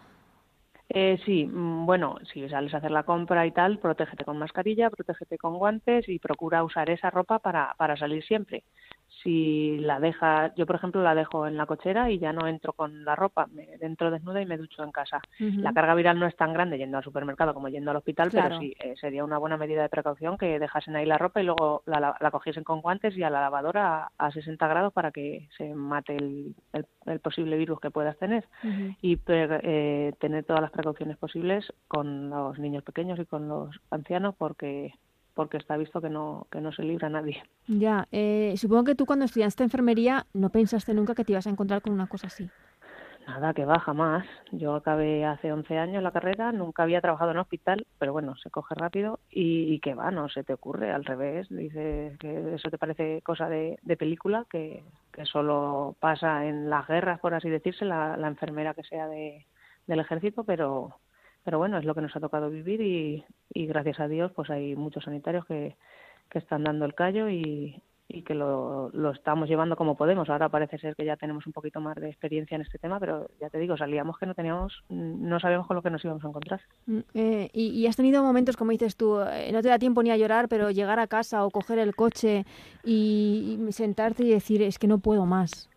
Eh, sí, mm, bueno, si sales a hacer la compra y tal, protégete con mascarilla, protégete con guantes y procura usar esa ropa para, para salir siempre si la deja, yo por ejemplo la dejo en la cochera y ya no entro con la ropa, me entro desnuda y me ducho en casa. La carga viral no es tan grande yendo al supermercado como yendo al hospital, pero sí, eh, sería una buena medida de precaución que dejasen ahí la ropa y luego la, la, cogiesen con guantes y a la lavadora a, 60 grados para que se mate el, el, posible virus que puedas tener. Y eh, tener todas las precauciones posibles con los niños pequeños y con los ancianos porque porque está visto que no, que no se libra nadie. Ya, eh, supongo que tú cuando estudiaste enfermería no pensaste nunca que te ibas a encontrar con una cosa así. Nada, que va, jamás. Yo acabé hace 11 años la carrera, nunca había trabajado en hospital, pero bueno, se coge rápido y, que va, no se te ocurre, al revés, dices que eso te parece cosa de, película, que, que, solo pasa en las guerras, por así decirse, la, la enfermera que sea de, del ejército, pero, pero bueno, es lo que nos ha tocado vivir y, gracias a Dios pues hay muchos sanitarios que, que están dando el callo y, y que lo, lo, estamos llevando como podemos. Ahora parece ser que ya tenemos un poquito más de experiencia en este tema, pero ya te digo, salíamos que no teníamos, no sabíamos con lo que nos íbamos a encontrar. Mm, eh, y, has tenido momentos, como dices tú, eh, no te da tiempo ni a llorar, pero llegar a casa o coger el coche y sentarte y decir, es que no puedo más.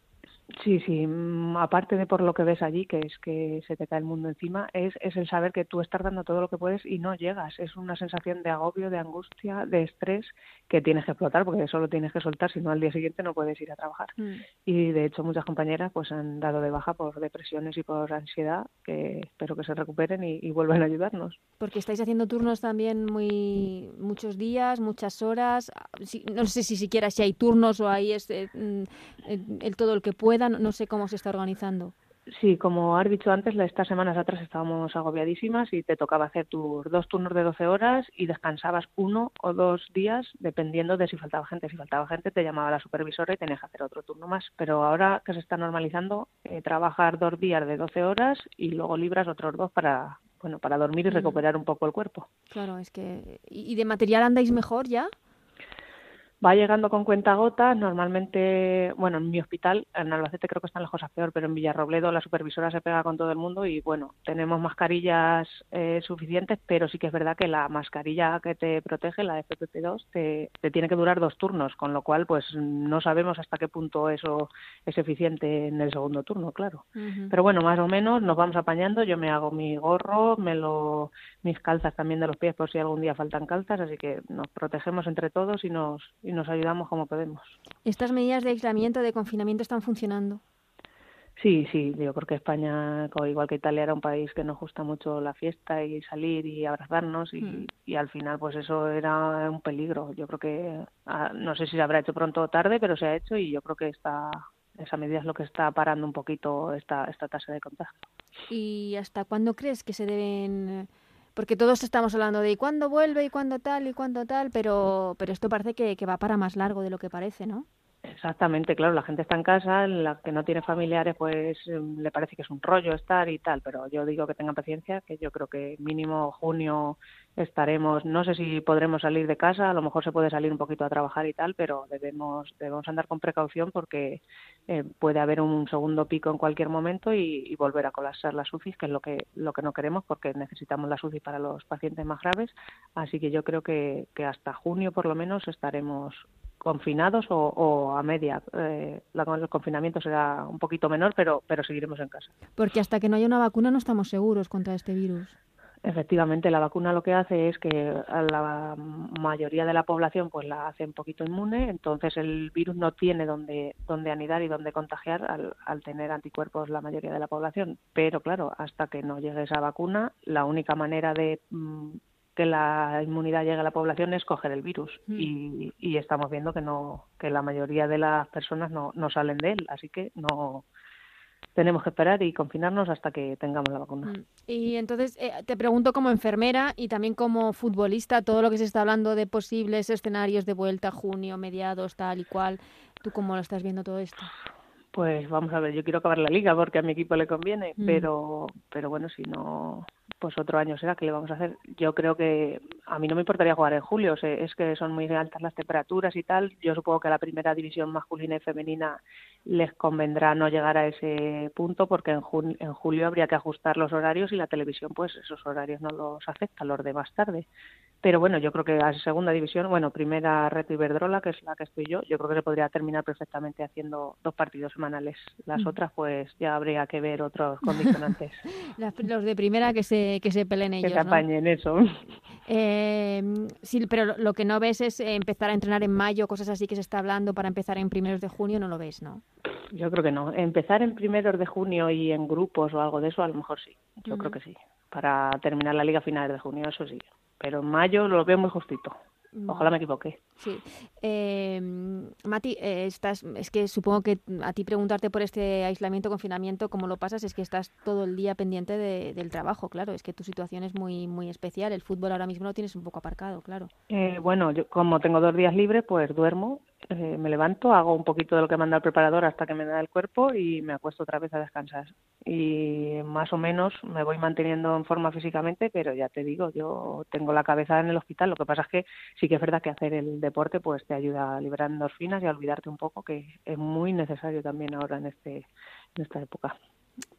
Sí, sí, mm, aparte de por lo que ves allí, que es que se te cae el mundo encima, es, es el saber que tú estás dando todo lo que puedes y no llegas. Es una sensación de agobio, de angustia, de estrés que tienes que explotar porque eso lo tienes que soltar, si no al día siguiente no puedes ir a trabajar. Mm. Y de hecho muchas compañeras pues han dado de baja por depresiones y por ansiedad, que espero que se recuperen y, y vuelvan a ayudarnos. Porque estáis haciendo turnos también muy muchos días, muchas horas, no sé si siquiera si hay turnos o hay este, mm, el todo el que pueda no, sé cómo se está organizando. Sí, como has dicho antes, estas semanas atrás estábamos agobiadísimas y te tocaba hacer tus dos turnos de 12 horas y descansabas uno o dos días dependiendo de si faltaba gente. Si faltaba gente te llamaba la supervisora y tenías que hacer otro turno más. Pero ahora que se está normalizando, eh, trabajar dos días de 12 horas y luego libras otros dos para, bueno, para dormir y recuperar un poco el cuerpo. Claro, es que... ¿Y de material andáis mejor ya? Va llegando con cuentagotas, normalmente, bueno, en mi hospital, en Albacete creo que están las cosas peor, pero en Villarrobledo la supervisora se pega con todo el mundo y bueno, tenemos mascarillas eh, suficientes, pero sí que es verdad que la mascarilla que te protege, la FPP2, te, te, tiene que durar dos turnos, con lo cual pues no sabemos hasta qué punto eso es eficiente en el segundo turno, claro. Pero bueno, más o menos nos vamos apañando, yo me hago mi gorro, me lo, mis calzas también de los pies por si algún día faltan calzas, así que nos protegemos entre todos y nos y nos ayudamos como podemos. ¿Estas medidas de aislamiento, de confinamiento están funcionando? Sí, sí, yo creo que España, igual que Italia, era un país que nos gusta mucho la fiesta y salir y abrazarnos y, mm. y al final pues eso era un peligro. Yo creo que, ah, no sé si se habrá hecho pronto o tarde, pero se ha hecho y yo creo que esta, esa medida es lo que está parando un poquito esta, esta tasa de contagio. ¿Y hasta cuándo crees que se deben porque todos estamos hablando de cuándo vuelve y cuándo tal y cuándo tal, pero, pero esto parece que, que va para más largo de lo que parece, ¿no? Exactamente, claro, la gente está en casa, la que no tiene familiares pues em, le parece que es un rollo estar y tal, pero yo digo que tengan paciencia, que yo creo que mínimo junio estaremos, no sé si podremos salir de casa, a lo mejor se puede salir un poquito a trabajar y tal, pero debemos debemos andar con precaución porque eh, puede haber un segundo pico en cualquier momento y, volver a colapsar las UCI, que es lo que lo que no queremos porque necesitamos las UCI para los pacientes más graves, así que yo creo que, que hasta junio por lo menos estaremos confinados o, a media. Eh, el confinamiento será un poquito menor, pero, pero seguiremos en casa. Porque hasta que no haya una vacuna no estamos seguros contra este virus. Efectivamente, la vacuna lo que hace es que a la mayoría de la población pues la hace un poquito inmune, entonces el virus no tiene donde, donde anidar y donde contagiar al, al tener anticuerpos la mayoría de la población. Pero claro, hasta que no llegue esa vacuna, la única manera de mm, que la inmunidad llegue a la población es coger el virus mm. y, y, estamos viendo que no que la mayoría de las personas no, no salen de él así que no tenemos que esperar y confinarnos hasta que tengamos la vacuna. Mm. Y entonces eh, te pregunto como enfermera y también como futbolista, todo lo que se está hablando de posibles escenarios de vuelta, junio, mediados, tal y cual, ¿tú cómo lo estás viendo todo esto? Pues vamos a ver, yo quiero acabar la liga porque a mi equipo le conviene, mm. pero pero bueno, si no pues otro año será que le vamos a hacer. Yo creo que a mí no me importaría jugar en julio, es que son muy altas las temperaturas y tal. Yo supongo que a la primera división masculina y femenina les convendrá no llegar a ese punto porque en, en julio habría que ajustar los horarios y la televisión pues esos horarios no los acepta, los de más tarde. Pero bueno, yo creo que a segunda división, bueno, primera Reto Iberdrola, que es la que estoy yo, yo creo que se podría terminar perfectamente haciendo dos partidos semanales. Las mm. otras, pues ya habría que ver otros condicionantes. los de primera que se, que se peleen ellos. Que se apañen, eso. Eh, sí, pero lo que no ves es empezar a entrenar en mayo, cosas así que se está hablando para empezar en primeros de junio, no lo ves, ¿no? Yo creo que no. Empezar en primeros de junio y en grupos o algo de eso, a lo mejor sí. Yo creo que sí. Para terminar la liga a finales de junio, eso sí pero en mayo lo veo muy justito. Ojalá me equivoque. Sí. Eh, Mati, eh, estás, es que supongo que a ti preguntarte por este aislamiento, confinamiento, cómo lo pasas, es que estás todo el día pendiente del trabajo, claro. Es que tu situación es muy muy especial. El fútbol ahora mismo lo tienes un poco aparcado, claro. Eh, bueno, yo como tengo dos días libres, pues duermo eh, me levanto, hago un poquito de lo que manda el preparador hasta que me da el cuerpo y me acuesto otra vez a descansar. Y más o menos me voy manteniendo en forma físicamente, pero ya te digo, yo tengo la cabeza en el hospital. Lo que pasa es que sí que es verdad que hacer el deporte pues te ayuda a liberar endorfinas y a olvidarte un poco, que es muy necesario también ahora en, este, en esta época.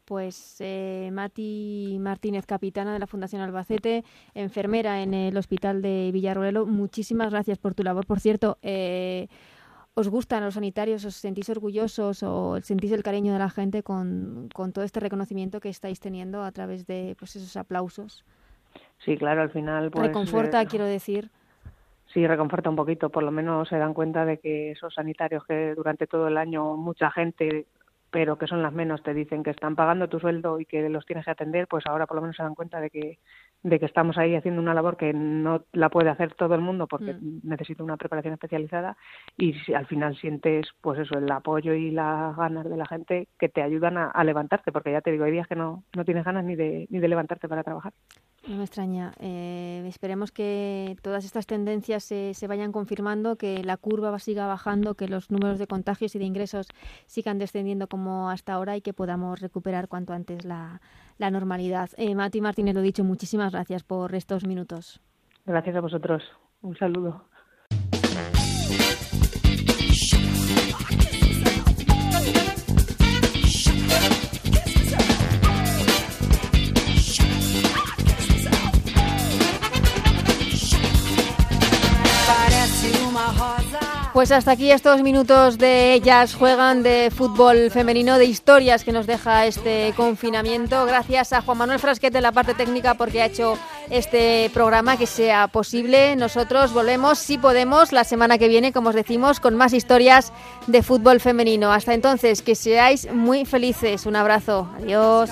Pues eh, Mati Martínez, capitana de la Fundación Albacete, enfermera en el Hospital de Villarroelo, muchísimas gracias por tu labor. Por cierto, eh, ¿os gustan los sanitarios? ¿Os sentís orgullosos o sentís el cariño de la gente con, todo este reconocimiento que estáis teniendo a través de pues, esos aplausos? Sí, claro, al final... Pues, Reconforta, eh, quiero decir. Sí, reconforta un poquito, por lo menos se dan cuenta de que esos sanitarios que durante todo el año mucha gente pero que son las menos, te dicen que están pagando tu sueldo y que los tienes que atender, pues ahora por lo menos se dan cuenta de que, de que estamos ahí haciendo una labor que no la puede hacer todo el mundo porque mm. necesita una preparación especializada y si al final sientes pues eso, el apoyo y las ganas de la gente que te ayudan a, levantarte, porque ya te digo, hay días que no, no tienes ganas ni de, ni de levantarte para trabajar. No me extraña. Eh, esperemos que todas estas tendencias se, se, vayan confirmando, que la curva siga bajando, que los números de contagios y de ingresos sigan descendiendo como hasta ahora y que podamos recuperar cuanto antes la, la normalidad. Eh, Mati Martínez, lo dicho, muchísimas gracias por estos minutos. Gracias a vosotros. Un saludo. Pues hasta aquí estos minutos de ellas juegan de fútbol femenino, de historias que nos deja este confinamiento. Gracias a Juan Manuel Frasquete de la parte técnica porque ha hecho este programa que sea posible. Nosotros volvemos, si podemos, la semana que viene, como os decimos, con más historias de fútbol femenino. Hasta entonces, que seáis muy felices. Un abrazo. Adiós.